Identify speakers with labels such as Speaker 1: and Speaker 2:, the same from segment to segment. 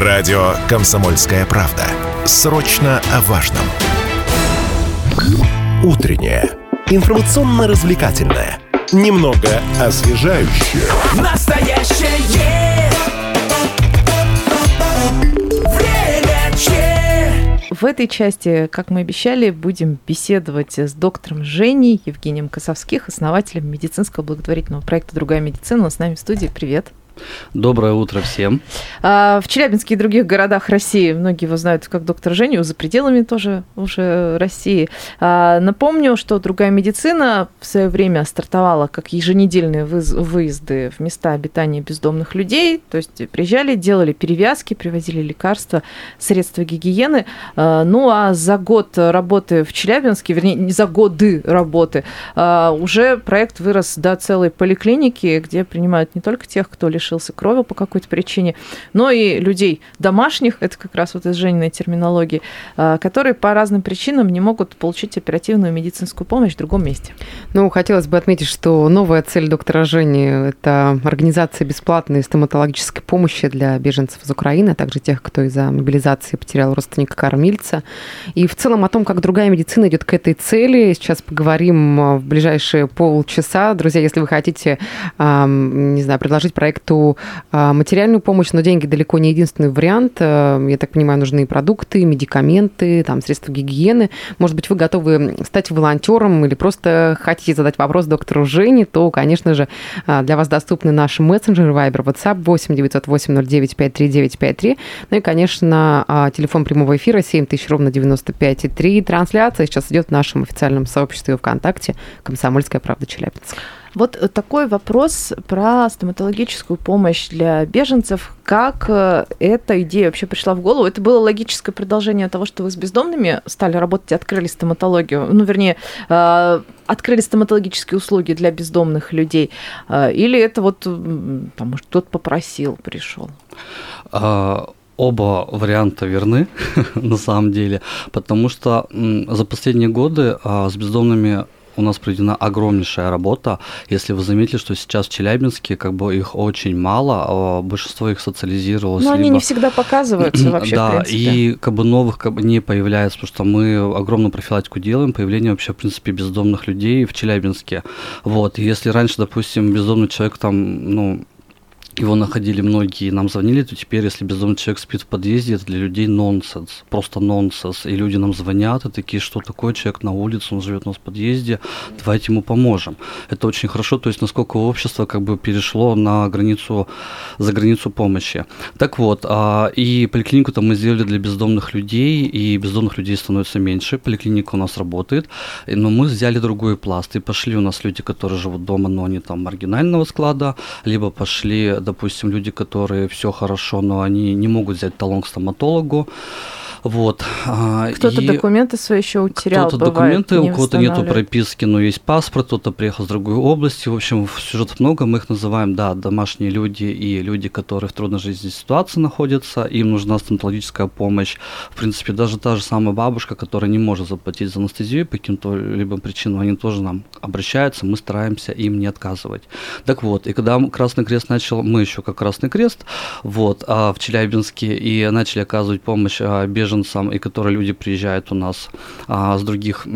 Speaker 1: Радио «Комсомольская правда». Срочно о важном. Утреннее. Информационно-развлекательное. Немного освежающее.
Speaker 2: Настоящее время че.
Speaker 3: В этой части, как мы обещали, будем беседовать с доктором Женей Евгением Косовских, основателем медицинского благотворительного проекта «Другая медицина». Он с нами в студии. Привет.
Speaker 4: Доброе утро всем.
Speaker 3: А, В Челябинске и других городах России многие его знают как доктор Женю, за пределами тоже уже России. А, Напомню, что другая медицина в свое время стартовала как еженедельные выезды в места обитания бездомных людей. То есть приезжали, делали перевязки, привозили лекарства, средства гигиены. А, Ну а за год работы в Челябинске, вернее, не за годы работы, уже проект вырос до целой поликлиники, где принимают не только тех, кто лишился крови по какой-то причине, но и людей домашних, это как раз вот из Жениной терминологии, а, которые по разным причинам не могут получить оперативную медицинскую помощь в другом месте.
Speaker 5: Ну, хотелось бы отметить, что новая цель доктора Жени – это организация бесплатной стоматологической помощи для беженцев из Украины, а также тех, кто из-за мобилизации потерял родственника-кормильца. И в целом о том, как другая медицина идет к этой цели, сейчас поговорим а, в ближайшие полчаса. Друзья, если вы хотите, не знаю, предложить проекту а, материальную помощь, но деньги далеко не единственный вариант. А, Я так понимаю, нужны продукты, медикаменты, там, средства гигиены. Может быть, вы готовы стать волонтером или просто хотите задать вопрос доктору Жене, то, конечно же, а, для вас доступны наши мессенджеры Viber, WhatsApp 8 908 09 53953. Ну и, конечно, а, телефон прямого эфира 7000 ровно 95,3. Трансляция сейчас идет в нашем официальном сообществе ВКонтакте «Комсомольская правда Челябинск».
Speaker 3: Вот такой вопрос про стоматологическую помощь для беженцев. Как э, эта идея вообще пришла в голову? Это было логическое продолжение того, что вы с бездомными стали работать и открыли стоматологию, ну, вернее, э, открыли стоматологические услуги для бездомных людей. Э, Или это вот, там, может, кто-то попросил, пришел?
Speaker 4: А, Оба варианта верны, на самом деле, потому что за последние годы а, с бездомными у нас проведена огромнейшая работа. Если вы заметили, что сейчас в Челябинске как бы их очень мало, а большинство их социализировалось.
Speaker 3: Но они
Speaker 4: либо-
Speaker 3: не всегда показываются вообще,
Speaker 4: да, и как бы новых как бы не появляется, потому что мы огромную профилактику делаем, появление вообще, в принципе, бездомных людей в Челябинске. Вот, и если раньше, допустим, бездомный человек там, ну, его находили многие, нам звонили, то теперь, если бездомный человек спит в подъезде, это для людей нонсенс, просто нонсенс. И люди нам звонят и такие, что такое человек на улице, он живет у нас в подъезде, давайте ему поможем. Это очень хорошо, то есть насколько общество как бы перешло на границу, за границу помощи. Так вот, а, и поликлинику-то мы сделали для бездомных людей, и бездомных людей становится меньше, поликлиника у нас работает, но мы взяли другой пласт, и пошли у нас люди, которые живут дома, но они там маргинального склада, либо пошли, допустим, люди, которые все хорошо, но они не могут взять талон к стоматологу, вот. а,
Speaker 3: Кто-то
Speaker 4: и-
Speaker 3: документы свои еще утерял,
Speaker 4: кто-то документы,
Speaker 3: не
Speaker 4: у кого-то нету прописки, но есть паспорт, кто-то приехал с другой области. В общем, сюжетов много, мы их называем, да, домашние люди и люди, которые в трудной жизненной ситуации находятся, им нужна стоматологическая помощь. В принципе, даже та же самая бабушка, которая не может заплатить за анестезию по каким-то либо причинам, они тоже нам обращаются, мы стараемся им не отказывать. Так вот, и когда Красный Крест начал, мы еще как Красный Крест, вот, а в Челябинске, и начали оказывать помощь а, беженцам, и которые люди приезжают у нас а, с других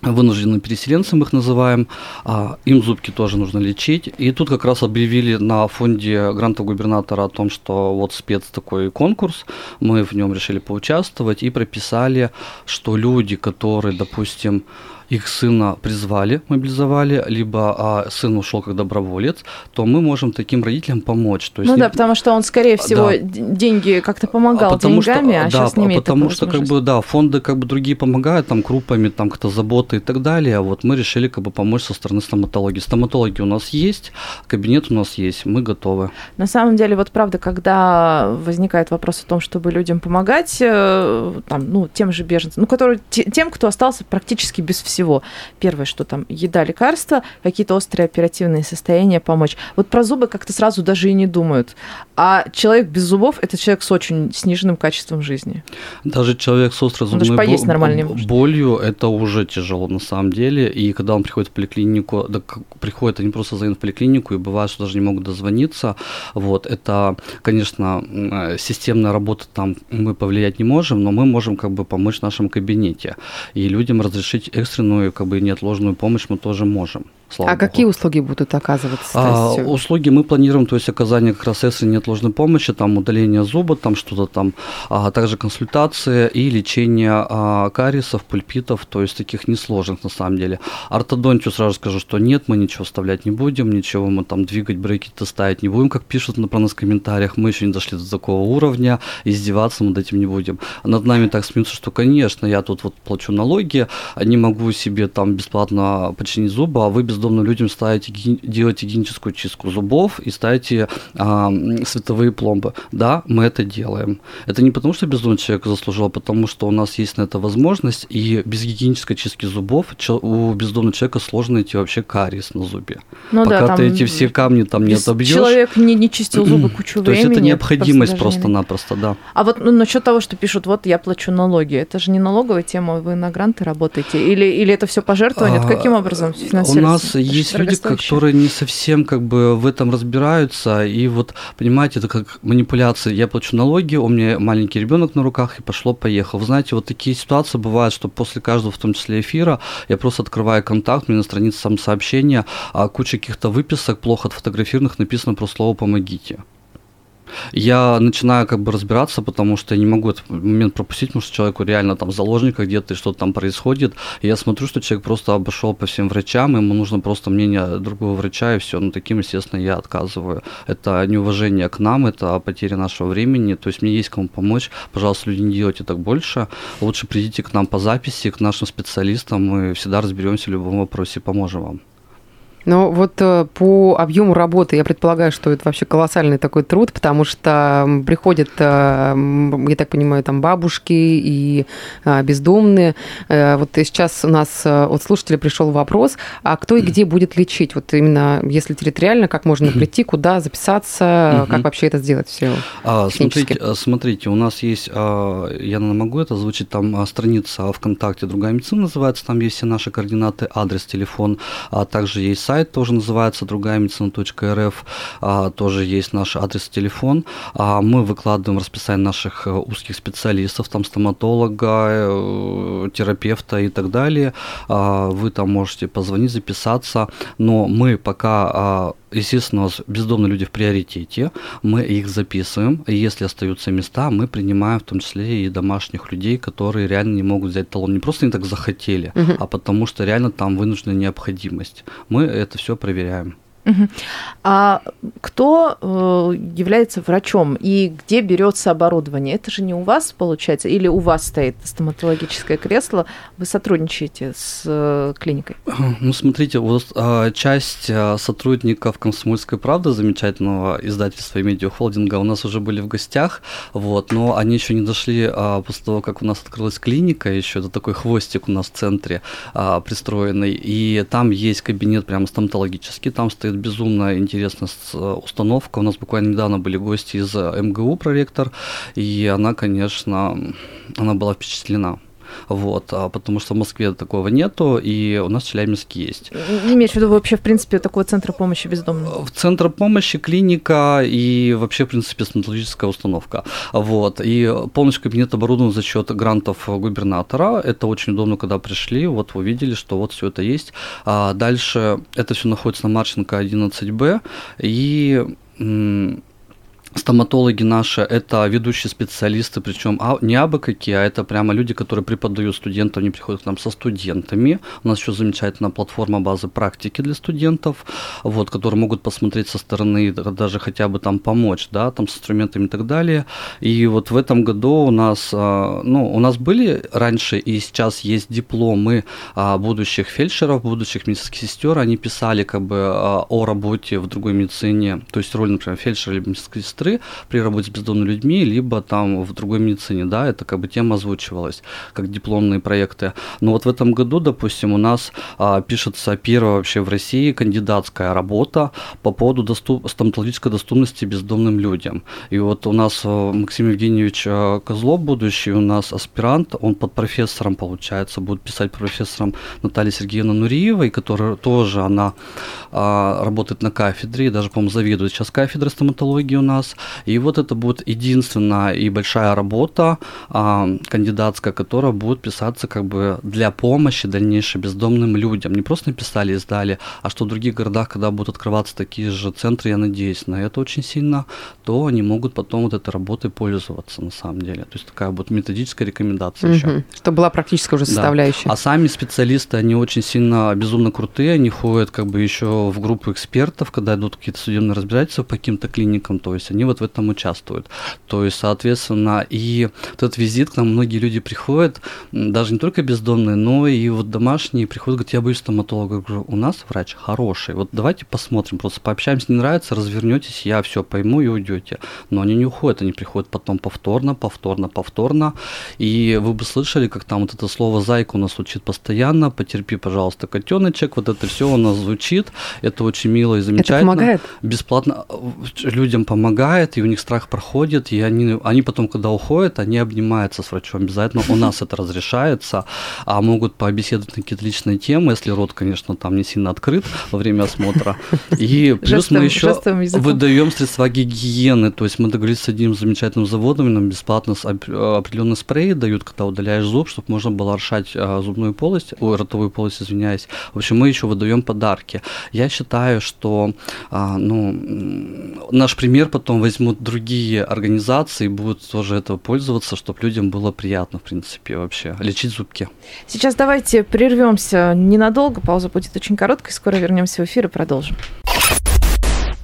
Speaker 4: вынужденным переселенцам их называем, а, им зубки тоже нужно лечить. И тут как раз объявили на фонде гранта губернатора о том, что вот спец такой конкурс, мы в нем решили поучаствовать и прописали, что люди, которые, допустим, их сына призвали, мобилизовали, либо а, сын ушел как доброволец, то мы можем таким родителям помочь. То есть
Speaker 3: Ну
Speaker 4: не-
Speaker 3: да, потому что он, скорее всего,
Speaker 4: Да.
Speaker 3: деньги как-то помогал
Speaker 4: потому
Speaker 3: деньгами,
Speaker 4: что,
Speaker 3: а
Speaker 4: да,
Speaker 3: сейчас не имеет
Speaker 4: потому что как бы да, фонды как бы другие помогают там крупами, там как-то заботы и так далее. А вот мы решили как бы помочь со стороны стоматологии. Стоматологи у нас есть, кабинет у нас есть, мы готовы.
Speaker 3: На самом деле, вот правда, когда возникает вопрос о том, чтобы людям помогать, э, там, ну, тем же беженцам, ну, которые, те- тем, кто остался практически без всего, всего. Первое, что там еда, лекарства, какие-то острые оперативные состояния помочь. Вот про зубы как-то сразу даже и не думают. А человек без зубов – это человек с очень сниженным качеством жизни.
Speaker 4: Даже человек с острой зубной
Speaker 3: поесть
Speaker 4: бо-
Speaker 3: нормально
Speaker 4: болью, это уже тяжело на самом деле. И когда он приходит в поликлинику, да, приходят они просто звонят в поликлинику, и бывает, что даже не могут дозвониться. Вот, это, конечно, э, системная работа там мы повлиять не можем, но мы можем как бы помочь в нашем кабинете. И людям разрешить экстренную, как бы неотложную помощь мы тоже можем. Слава
Speaker 5: А
Speaker 4: богу.
Speaker 5: какие услуги будут оказываться?
Speaker 4: А, услуги мы планируем, то есть оказание как раз экстренной неотложной помощи, там удаление зуба, там что-то там, а также консультация и лечение а, кариесов, пульпитов, то есть таких несложных на самом деле. Ортодонтию сразу скажу, что нет, мы ничего вставлять не будем, ничего мы там двигать, брекеты ставить не будем, как пишут на, про нас в комментариях, мы еще не дошли до такого уровня, издеваться над этим не будем. Над нами так смеются, что, конечно, я тут вот плачу налоги, не могу себе там бесплатно починить зубы, а вы бездомным людям ставите, делаете гигиеническую чистку зубов и ставите а, м, световые пломбы. Да, мы это делаем. Это не потому, что бездомный человек заслужил, а потому что у нас есть на это возможность, и без гигиенической чистки зубов у бездомного человека сложно найти вообще кариес на зубе.
Speaker 3: Ну
Speaker 4: Пока
Speaker 3: да, там
Speaker 4: ты эти все камни там не отобьешь.
Speaker 3: Человек не, не чистил зубы кучу
Speaker 4: То есть
Speaker 3: времени.
Speaker 4: это необходимость просто-напросто, да.
Speaker 3: А вот ну, насчет того, что пишут, вот я плачу налоги, это же не налоговая тема, вы на гранты работаете? Или, или это все пожертвования?
Speaker 4: А,
Speaker 3: Каким образом
Speaker 4: У
Speaker 3: финансируется?
Speaker 4: Нас есть люди, которые не совсем как бы в этом разбираются, и вот, понимаете, это как манипуляции. Я плачу налоги, у меня маленький ребенок на руках, и пошло-поехал. Вы знаете, вот такие ситуации бывают, что после каждого, в том числе эфира, я просто открываю контакт, мне на странице сам сообщение, а куча каких-то выписок, плохо отфотографированных, написано про слово «помогите». Я начинаю как бы разбираться, потому что я не могу этот момент пропустить, потому что человеку реально там заложника где-то и что-то там происходит. И я смотрю, что человек просто обошел по всем врачам, ему нужно просто мнение другого врача, и все. Ну, таким, естественно, я отказываю. Это неуважение к нам, это потеря нашего времени. То есть мне есть кому помочь. Пожалуйста, люди, не делайте так больше. Лучше придите к нам по записи, к нашим специалистам. Мы всегда разберемся в любом вопросе, поможем вам.
Speaker 5: Но вот э, по объему работы я предполагаю, что это вообще колоссальный такой труд, потому что приходят, э, я так понимаю, там бабушки и а, бездомные. Э, Вот сейчас у нас от слушателя пришел вопрос, а кто и где будет лечить? Вот именно если территориально, как можно прийти, куда записаться, как вообще это сделать все?
Speaker 4: А, смотрите, а, смотрите, у нас есть, а, я могу это озвучить, там страница ВКонтакте «Другая медицина» называется, там есть все наши координаты, адрес, телефон, а также есть сайт, тоже называется другая медицина.рф, а, тоже есть наш адрес, телефон. А, мы выкладываем расписание наших э, узких специалистов, там стоматолога, э, терапевта и так далее. А, вы там можете позвонить, записаться, но мы пока а, Естественно, у нас бездомные люди в приоритете, мы их записываем, и если остаются места, мы принимаем в том числе и домашних людей, которые реально не могут взять талон. Не просто не так захотели,
Speaker 5: Мгм.
Speaker 4: а потому что реально там вынуждена необходимость. Мы это все проверяем.
Speaker 3: А кто э, является врачом и где берется оборудование? Это же не у вас получается, или у вас стоит стоматологическое кресло? Вы сотрудничаете с э, клиникой?
Speaker 4: Ну, смотрите, вот а, часть а, сотрудников «Комсомольской правды», замечательного издательства и медиахолдинга, у нас уже были в гостях, вот, но они еще не дошли а, после того, как у нас открылась клиника, еще это такой хвостик у нас в центре пристроенный, и там есть кабинет прямо стоматологический, там стоит безумно интересная с- установка. У нас буквально недавно были гости из э, МГУ, проректор, и она, конечно, она была впечатлена. Вот, а потому что в Москве такого нету, и у нас в Челябинске есть.
Speaker 3: Не имеешь в виду вообще, в принципе, такого центра помощи бездомным?
Speaker 4: В центр помощи, клиника и вообще, в принципе, стоматологическая установка. Вот. И полностью кабинет оборудован за счет грантов губернатора. Это очень удобно, когда пришли, вот увидели, что вот все это есть. А дальше это все находится на Марченко 11Б. И Стоматологи наши – это ведущие специалисты, причем а, не абы какие, а это прямо люди, которые преподают студентам, они приходят к нам со студентами. У нас еще замечательная платформа базы практики для студентов, вот, которые могут посмотреть со стороны, да- даже хотя бы там помочь, да, там с инструментами и так далее. И вот в этом году у нас, а, ну, у нас были раньше и сейчас есть дипломы а, будущих фельдшеров, будущих медицинских сестер, они писали как бы а, о работе в другой медицине, то есть роль, например, фельдшера или медицинской сестры медсестры при работе с бездомными людьми, либо там в другой медицине, да, это как бы тема озвучивалась, как дипломные проекты. Но вот в этом году, допустим, у нас а, пишется первая вообще в России кандидатская работа по поводу доступ, стоматологической доступности бездомным людям. И вот у нас э, Максим Евгеньевич э, Козлов, будущий у нас аспирант, он под профессором, получается, будет писать профессором Натальей Сергеевной Нуриевой, которая тоже, она а, работает на кафедре, даже, по-моему, заведует сейчас кафедрой стоматологии у нас. И вот это будет единственная и большая работа а, кандидатская, которая будет писаться как бы для помощи дальнейшей бездомным людям. Не просто написали и сдали, а что в других городах, когда будут открываться такие же центры, я надеюсь на это очень сильно, то они могут потом вот этой работой пользоваться на самом деле. То есть такая вот методическая рекомендация
Speaker 5: Мгм.
Speaker 4: еще.
Speaker 5: Чтобы была практическая уже
Speaker 4: Да.
Speaker 5: составляющая.
Speaker 4: А сами специалисты, они очень сильно безумно крутые, они ходят как бы еще в группу экспертов, когда идут какие-то судебные разбирательства по каким-то клиникам, то есть они вот в этом участвуют. То есть, соответственно, и этот визит к нам многие люди приходят, даже не только бездомные, но и вот домашние приходят, говорят, я боюсь стоматолога. Я говорю, у нас врач хороший, вот давайте посмотрим, просто пообщаемся, не нравится, развернетесь, я все пойму и уйдете. Но они не уходят, они приходят потом повторно, повторно, повторно. И вы бы слышали, как там вот это слово «зайка» у нас звучит постоянно, потерпи, пожалуйста, котеночек, вот это все у нас звучит, это очень мило и
Speaker 5: Это
Speaker 4: замечательно.
Speaker 5: помогает?
Speaker 4: Бесплатно э, людям помогает, и у них страх проходит, и они, они потом, когда уходят, они обнимаются с врачом обязательно. У нас это разрешается, а могут побеседовать на какие-то личные темы, если рот, конечно, там не сильно открыт во время осмотра. И плюс
Speaker 3: Жестом-
Speaker 4: мы еще выдаем средства гигиены, то есть мы договорились с одним замечательным заводом, нам бесплатно с- оп- определенные спреи дают, когда удаляешь зуб, чтобы можно было решать а, зубную полость, ой, ротовую полость, извиняюсь. В общем, мы еще выдаем подарки. Я считаю, что а, ну, наш пример потом возьмут другие организации и будут тоже этого пользоваться, чтобы людям было приятно, в принципе, вообще, лечить зубки.
Speaker 3: Сейчас давайте прервемся ненадолго, пауза будет очень короткой, скоро вернемся в эфир и продолжим.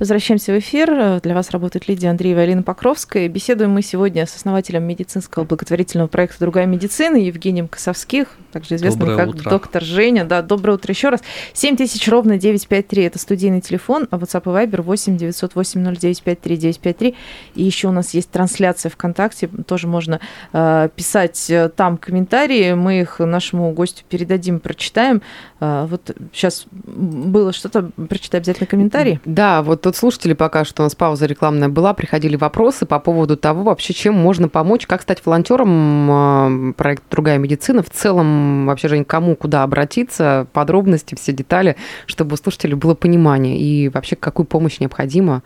Speaker 3: Возвращаемся в эфир. Для вас работает Лидия Андреева и Алина Покровская. Беседуем мы сегодня с основателем медицинского благотворительного проекта «Другая медицина» Евгением Косовских, также известным
Speaker 4: Доброе
Speaker 3: как
Speaker 4: утро.
Speaker 3: доктор Женя. Да, доброе утро еще раз. 7000 ровно 953 – это студийный телефон, а WhatsApp и Viber 8 908 0953 953. И еще у нас есть трансляция ВКонтакте, тоже можно э, писать э, там комментарии, мы их нашему гостю передадим, прочитаем. Э, вот сейчас было что-то, прочитай обязательно комментарии.
Speaker 5: Да, вот тут слушатели пока что у нас пауза рекламная была, приходили вопросы по поводу того, вообще чем можно помочь, как стать волонтером э, проекта «Другая медицина». В целом, вообще, Жень, кому, куда обратиться, подробности, все детали, чтобы у слушателей было понимание и вообще какую помощь необходима,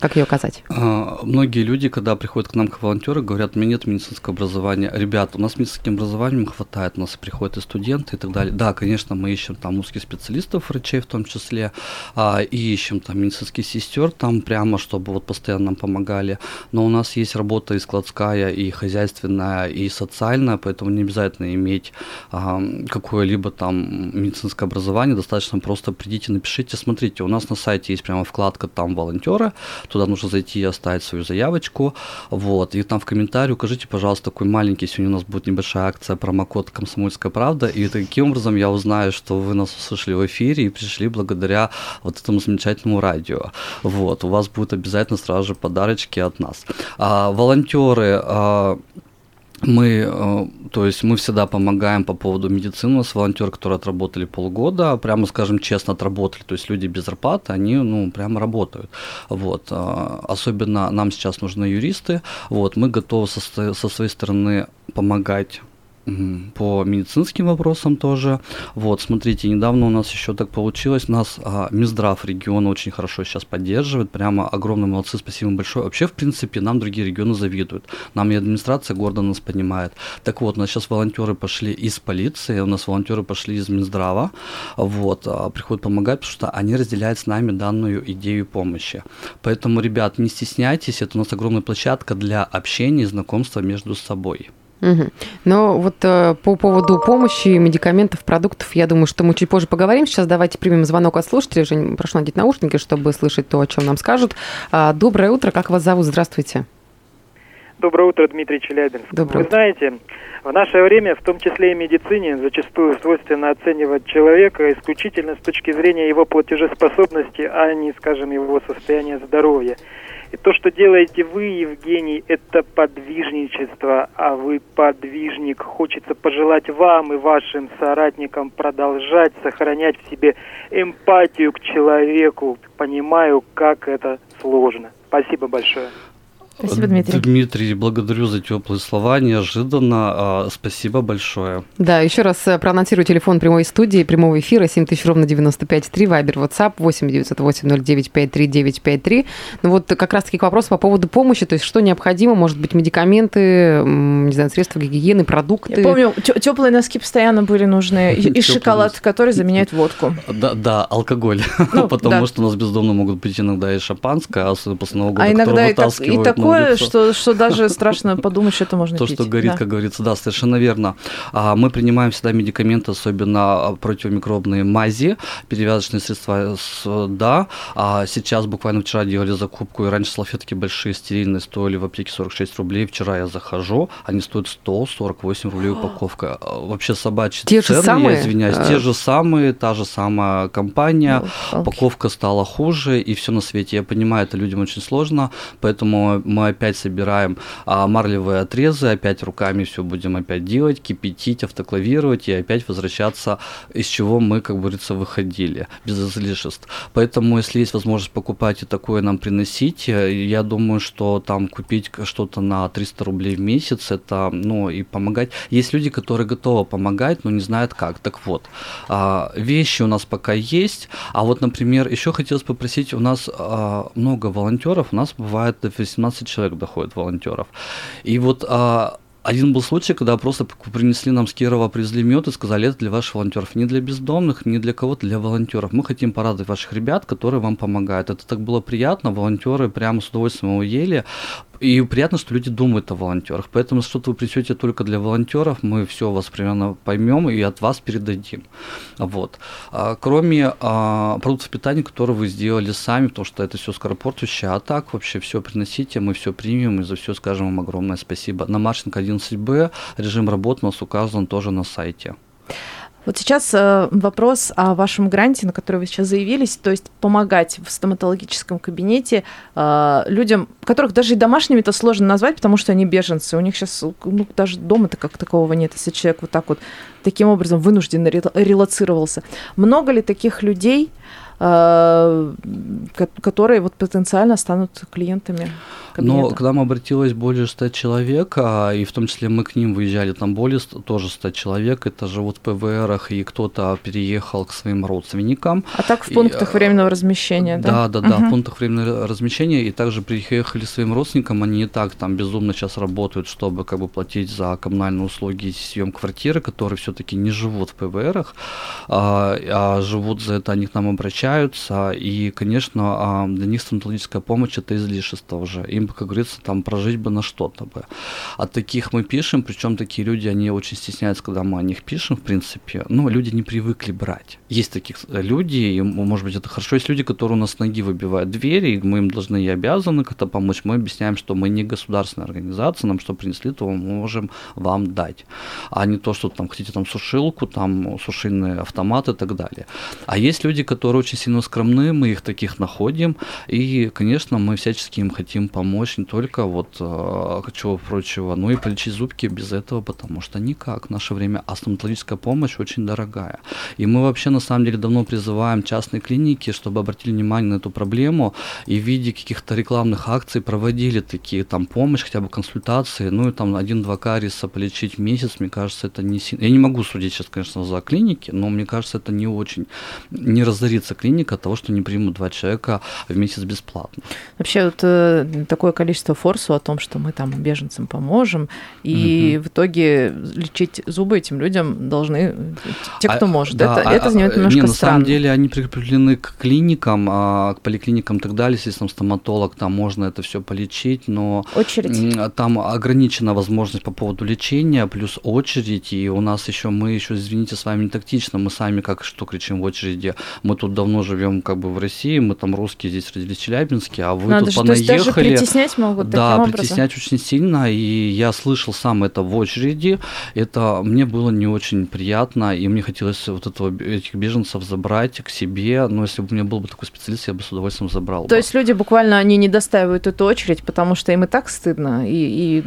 Speaker 5: как ее оказать.
Speaker 4: А, Многие люди, когда приходят к нам как волонтеры, говорят, у меня нет медицинского образования. Ребята, у нас медицинским образованием хватает, у нас приходят и студенты и так далее. Да, конечно, мы ищем там узких специалистов, врачей в том числе, а, и ищем там медицинских сестер там прямо, чтобы вот постоянно нам помогали. Но у нас есть работа и складская, и хозяйственная, и социальная, поэтому не обязательно иметь а, какое-либо там медицинское образование, достаточно просто придите, напишите, смотрите, у нас на сайте есть прямо вкладка там волонтеры, туда нужно зайти и оставить свою заявочку, вот, и там в комментарии укажите, пожалуйста, такой маленький, сегодня у нас будет небольшая акция, промокод «Комсомольская правда», и таким образом? Я узнаю, что вы нас услышали в эфире и пришли благодаря вот этому замечательному радио, вот, у вас будут обязательно сразу же подарочки от нас. А, волонтеры, а, мы, э, то есть мы всегда помогаем по поводу медицины. У нас волонтеры, которые отработали полгода, прямо скажем честно, отработали. То есть люди без зарплаты, они, ну, прямо работают. Вот. э, Особенно нам сейчас нужны юристы. Вот. Мы готовы со, со своей стороны помогать. По медицинским вопросам тоже. Вот, смотрите, недавно у нас еще так получилось, нас а, Минздрав региона очень хорошо сейчас поддерживает, прямо огромные молодцы, спасибо большое. Вообще, в принципе, нам другие регионы завидуют, нам и администрация города нас понимает. Так вот, у нас сейчас волонтеры пошли из полиции, у нас волонтеры пошли из Минздрава, вот, а, приходят помогать, потому что они разделяют с нами данную идею помощи. Поэтому, ребят, не стесняйтесь, это у нас огромная площадка для общения и знакомства между собой.
Speaker 5: Мгм. Но вот э, по поводу помощи, медикаментов, продуктов, я думаю, что мы чуть позже поговорим. Сейчас давайте примем звонок от слушателей. Жень, прошу надеть наушники, чтобы слышать то, о чем нам скажут. А, Доброе утро, как вас зовут? Здравствуйте.
Speaker 6: Доброе утро, Дмитрий Челябинск.
Speaker 5: Доброе
Speaker 6: Вы
Speaker 5: утро.
Speaker 6: знаете, в наше время, в том числе и медицине, зачастую свойственно оценивать человека исключительно с точки зрения его платежеспособности, а не, скажем, его состояния здоровья. И то, что делаете вы, Евгений, это подвижничество, а вы подвижник. Хочется пожелать вам и вашим соратникам продолжать сохранять в себе эмпатию к человеку. Понимаю, как это сложно. Спасибо большое.
Speaker 3: Спасибо, Дмитрий.
Speaker 4: Дмитрий, благодарю за теплые слова. Неожиданно. А, Спасибо большое.
Speaker 5: Да, еще раз э, проанонсирую телефон прямой студии, прямого эфира 7000 ровно 95,3, Вайбер, WhatsApp 8 908 09 53 953. Ну вот как раз-таки к вопросу по поводу помощи, то есть что необходимо, может быть, медикаменты, не знаю, средства гигиены, продукты.
Speaker 3: Я помню, теплые носки постоянно были нужны, и, шоколад, который заменяет водку.
Speaker 4: Да, да, алкоголь.
Speaker 3: Ну,
Speaker 4: Потому что у нас бездомно могут быть иногда и шампанское, особенно после Нового года,
Speaker 3: А иногда и, так- и
Speaker 4: вытаскивают на
Speaker 3: такое, что, что даже страшно подумать, что это можно
Speaker 4: То,
Speaker 3: пить.
Speaker 4: что горит,
Speaker 3: Да.
Speaker 4: как говорится, да, совершенно верно. А, Мы принимаем всегда медикаменты, особенно а, противомикробные мази, перевязочные средства, да. А сейчас буквально вчера делали закупку, и раньше салфетки большие, стерильные, стоили в аптеке 46 рублей. Вчера я захожу, они стоят 148 рублей упаковка. Вообще собачьи
Speaker 5: Те же
Speaker 4: цены,
Speaker 5: самые?
Speaker 4: я извиняюсь,
Speaker 5: А.
Speaker 4: те же самые, та же самая компания.
Speaker 3: Палки.
Speaker 4: Упаковка стала хуже, и все на свете. Я понимаю, это людям очень сложно, поэтому мы мы опять собираем а, марлевые отрезы, опять руками все будем опять делать, кипятить, автоклавировать и опять возвращаться, из чего мы, как говорится, выходили, без излишеств. Поэтому, если есть возможность покупать и такое нам приносить, э, я думаю, что там купить что-то на 300 рублей в месяц, это, ну, и помогать. Есть люди, которые готовы помогать, но не знают как. Так вот, а, вещи у нас пока есть, а вот, например, еще хотелось попросить, у нас а, много волонтеров, у нас бывает до 18 30 человек доходит волонтеров. И вот а, один был случай, когда просто принесли нам с Кирова, привезли мед и сказали, это для ваших волонтеров, не для бездомных, не для кого-то, для волонтеров. Мы хотим порадовать ваших ребят, которые вам помогают. Это так было приятно, волонтеры прямо с удовольствием его ели, и приятно, что люди думают о волонтерах. Поэтому, что-то вы присете только для волонтеров, мы все вас примерно поймем и от вас передадим. Вот. А, кроме а, продуктов питания, которые вы сделали сами, потому что это все скоропортящее, а так вообще все приносите, мы все примем и за все скажем вам огромное спасибо. На Марченко 11Б режим работы у нас указан тоже на сайте.
Speaker 3: Вот сейчас э, вопрос о вашем гранте, на который вы сейчас заявились, то есть помогать в стоматологическом кабинете э, людям, которых даже и домашними-то сложно назвать, потому что они беженцы. У них сейчас ну, даже дома-то как такового нет, если человек вот так вот таким образом вынужденно рел- релацировался. Много ли таких людей, которые вот потенциально станут клиентами
Speaker 4: Но
Speaker 3: кабинета?
Speaker 4: к нам обратилось более 100 человек, а, и в том числе мы к ним выезжали, там более 100, тоже 100 человек, это живут в ПВРах, и кто-то переехал к своим родственникам.
Speaker 3: А так в
Speaker 4: И,
Speaker 3: пунктах
Speaker 4: э,
Speaker 3: временного размещения, да?
Speaker 4: Да, да, да,
Speaker 3: Мгм.
Speaker 4: в пунктах временного размещения, и также приехали своим родственникам, они не так там безумно сейчас работают, чтобы как бы платить за коммунальные услуги и съем квартиры, которые все-таки не живут в ПВРах, а, а живут за это, они к нам обращаются, и, конечно, а, для них стоматологическая помощь это излишество уже, им, как говорится, там прожить бы на что-то бы. От таких мы пишем, причем такие люди, они очень стесняются, когда мы о них пишем, в принципе, но люди не привыкли брать. Есть таких э, люди, и, может быть, это хорошо. Есть люди, которые у нас ноги выбивают двери, и мы им должны и обязаны как-то помочь. Мы объясняем, что мы не государственная организация, нам что принесли, то мы можем вам дать. А не то, что там хотите там сушилку, там сушильные автоматы и так далее. А есть люди, которые очень сильно скромны, мы их таких находим, и, конечно, мы всячески им хотим помочь не только вот э, чего прочего, но и полечить зубки без этого, потому что никак в наше время, а помощь очень дорогая. И мы вообще на самом деле давно призываем частные клиники, чтобы обратили внимание на эту проблему и в виде каких-то рекламных акций проводили такие там помощь, хотя бы консультации, ну и там один-два кариеса полечить в месяц, мне кажется, это не сильно. Я не могу судить сейчас, конечно, за клиники, но мне кажется, это не очень, не разорится клиника от того, что не примут два человека в месяц бесплатно.
Speaker 3: Вообще вот э, такое количество форсу о том, что мы там беженцам поможем, и в итоге лечить зубы этим людям должны э, те, кто
Speaker 4: А,
Speaker 3: может.
Speaker 4: да,
Speaker 3: это
Speaker 4: а,
Speaker 3: это
Speaker 4: а,
Speaker 3: немножко
Speaker 4: не, на
Speaker 3: странно.
Speaker 4: самом деле они прикреплены к клиникам, а, к поликлиникам и так далее. Если там стоматолог, там можно это все полечить, но
Speaker 3: Очередь.
Speaker 4: там ограничена возможность по поводу лечения, плюс очередь, и у нас еще мы еще, извините, с вами не тактично, мы сами как что кричим в очереди, мы тут давно живем как бы в России, мы там русские, здесь родились в Челябинске, а вы
Speaker 3: Надо
Speaker 4: тут
Speaker 3: же, то есть даже
Speaker 4: понаехали.
Speaker 3: притеснять могут
Speaker 4: да,
Speaker 3: таким образом.
Speaker 4: притеснять очень сильно, и я слышал сам это в очереди. Это мне было не очень приятно, и мне хотелось вот этого, этих беженцев забрать к себе. Но если бы у меня был бы такой специалист, я бы с удовольствием забрал.
Speaker 3: То
Speaker 4: бы.
Speaker 3: есть люди буквально они не достаивают эту очередь, потому что им и так стыдно, и, и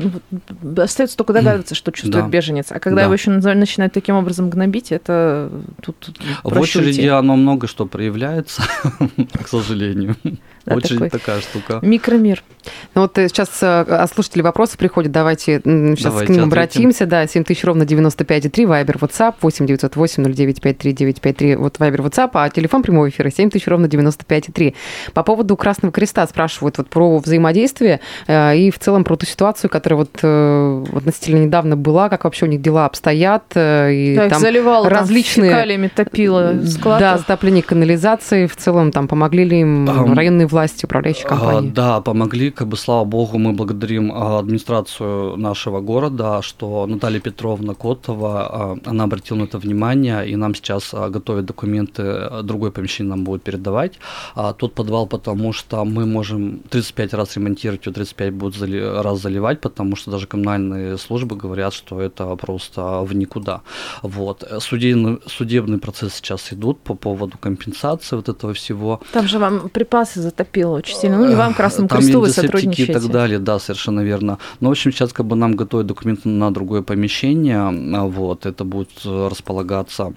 Speaker 3: ну, остается только догадываться, что чувствует
Speaker 4: Да.
Speaker 3: беженец. А когда
Speaker 4: Да.
Speaker 3: его еще начинают таким образом гнобить, это тут, тут
Speaker 4: В очереди оно много что проявляется, к сожалению.
Speaker 3: Да,
Speaker 4: Очередь
Speaker 3: такой
Speaker 4: такая штука.
Speaker 3: Микромир.
Speaker 5: Ну вот э, сейчас э, от слушателей вопросы приходят, давайте сейчас
Speaker 4: Давайте
Speaker 5: к ним
Speaker 4: ответим.
Speaker 5: обратимся. Да, 7 тысяч ровно 95,3, Вайбер, WhatsApp, 8 908 0953 953, вот Вайбер, WhatsApp, а телефон прямого эфира 7 тысяч ровно 95,3. По поводу Красного Креста спрашивают вот про взаимодействие э, и в целом про ту ситуацию, которая вот э, относительно недавно была, как вообще у них дела обстоят, э, и
Speaker 3: Да, их
Speaker 5: там
Speaker 3: заливало там
Speaker 5: различные-
Speaker 3: фекалиями топило склад.
Speaker 5: да, затопление канализации, в целом там помогли ли им
Speaker 4: Ам,
Speaker 5: районные власти, управляющие
Speaker 4: А,
Speaker 5: компании?
Speaker 4: Да, помогли, как бы, слава богу, мы благодарим а, администрацию нашего города, что Наталья Петровна Котова, а, она обратила на это внимание, и нам сейчас готовят документы, другое помещение нам будут передавать. Тот подвал, потому что мы можем 35 раз ремонтировать, его 35 будут зали- раз заливать, потому что даже коммунальные службы говорят, что это просто в никуда. Вот. Судебный, судебный процесс сейчас идут по поводу компенсации вот этого всего.
Speaker 3: Там же вам припасы затопило очень сильно. Ну, не вам, Красному
Speaker 4: Там
Speaker 3: Кресту, вы сотрудничаете.
Speaker 4: и так далее, да, совершенно верно. Но, в общем, сейчас как бы нам готовят документы на другое помещение, а, вот, это будет э, располагаться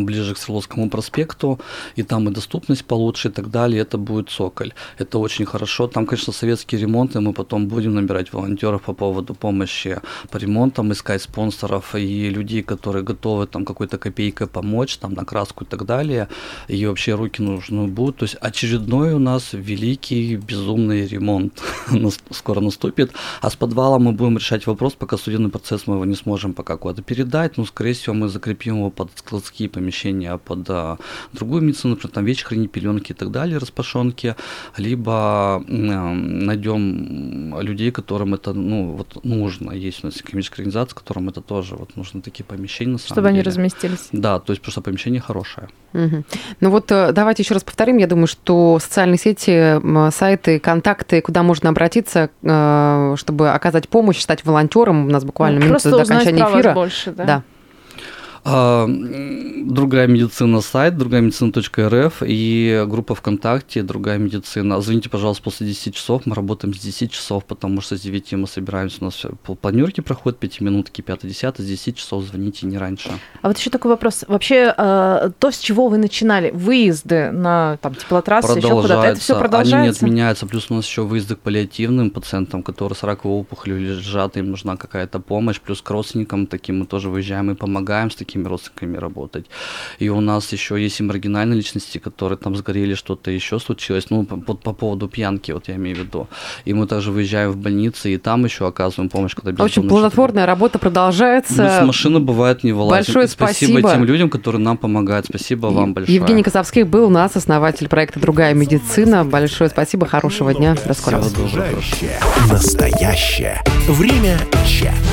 Speaker 4: ближе к Свердловскому проспекту, и там и доступность получше и так далее, это будет «Цоколь». Это очень хорошо. Там, конечно, советский ремонт, и мы потом будем набирать волонтеров по поводу помощи по ремонтам, искать спонсоров и людей, которые готовы там какой-то копейкой помочь, там на краску и так далее, и вообще руки нужны будут. То есть очередной у нас великий безумный ремонт скоро наступит, а с подвалом мы будем решать вопрос, пока судебный процесс мы его не сможем пока куда-то передать, но, скорее всего, мы закрепим его под складские помещения, под а, другую медицину, например, там вещи хранить, пеленки и так далее, распашонки, либо найдем людей, которым это ну, вот, нужно. Есть у нас экономическая организация, которым это тоже вот, нужны такие помещения. На
Speaker 3: Чтобы они
Speaker 4: деле.
Speaker 3: разместились.
Speaker 4: Да, то есть что помещение хорошее.
Speaker 5: Мгм. Ну вот э, давайте еще раз повторим. Я думаю, что социальные сети, сайты, контакты, куда можно обратиться, э, чтобы оказать помощь, стать волонтером. У нас буквально
Speaker 3: Ну,
Speaker 5: минута
Speaker 3: Просто
Speaker 5: до окончания эфира.
Speaker 3: больше, да.
Speaker 5: Да.
Speaker 4: А, Другая медицина сайт, другая медицина.рф и группа ВКонтакте «Другая медицина». Звоните, пожалуйста, после 10 часов. Мы работаем с 10 часов, потому что с 9 мы собираемся. У нас планерке проходит 5 минутки, 5-10, с 10 часов звоните, не раньше.
Speaker 3: А вот еще такой вопрос. Вообще, э, то, с чего вы начинали, выезды на там, теплотрассы, еще куда-то, это все
Speaker 4: Они не
Speaker 3: продолжается?
Speaker 4: отменяются. Плюс у нас еще выезды к паллиативным пациентам, которые с раковой опухолью лежат, им нужна какая-то помощь. Плюс к родственникам таким мы тоже выезжаем и помогаем с такими родственниками работать. И у нас еще есть и маргинальные личности, которые там сгорели, что-то еще случилось. Ну, по, по- по поводу пьянки, вот я имею в виду. И мы также выезжаем в больницы, и там еще оказываем помощь, когда безумно что-то
Speaker 5: плодотворная работа продолжается.
Speaker 4: машины бывает не вылазим.
Speaker 5: большое
Speaker 4: спасибо,
Speaker 5: спасибо.
Speaker 4: тем людям, которые нам помогают. Спасибо вам большое.
Speaker 5: Евгений Козовских был у нас, основатель проекта «Другая медицина». Большое спасибо, хорошего дня, до скорого.
Speaker 1: Настоящее. Время чат.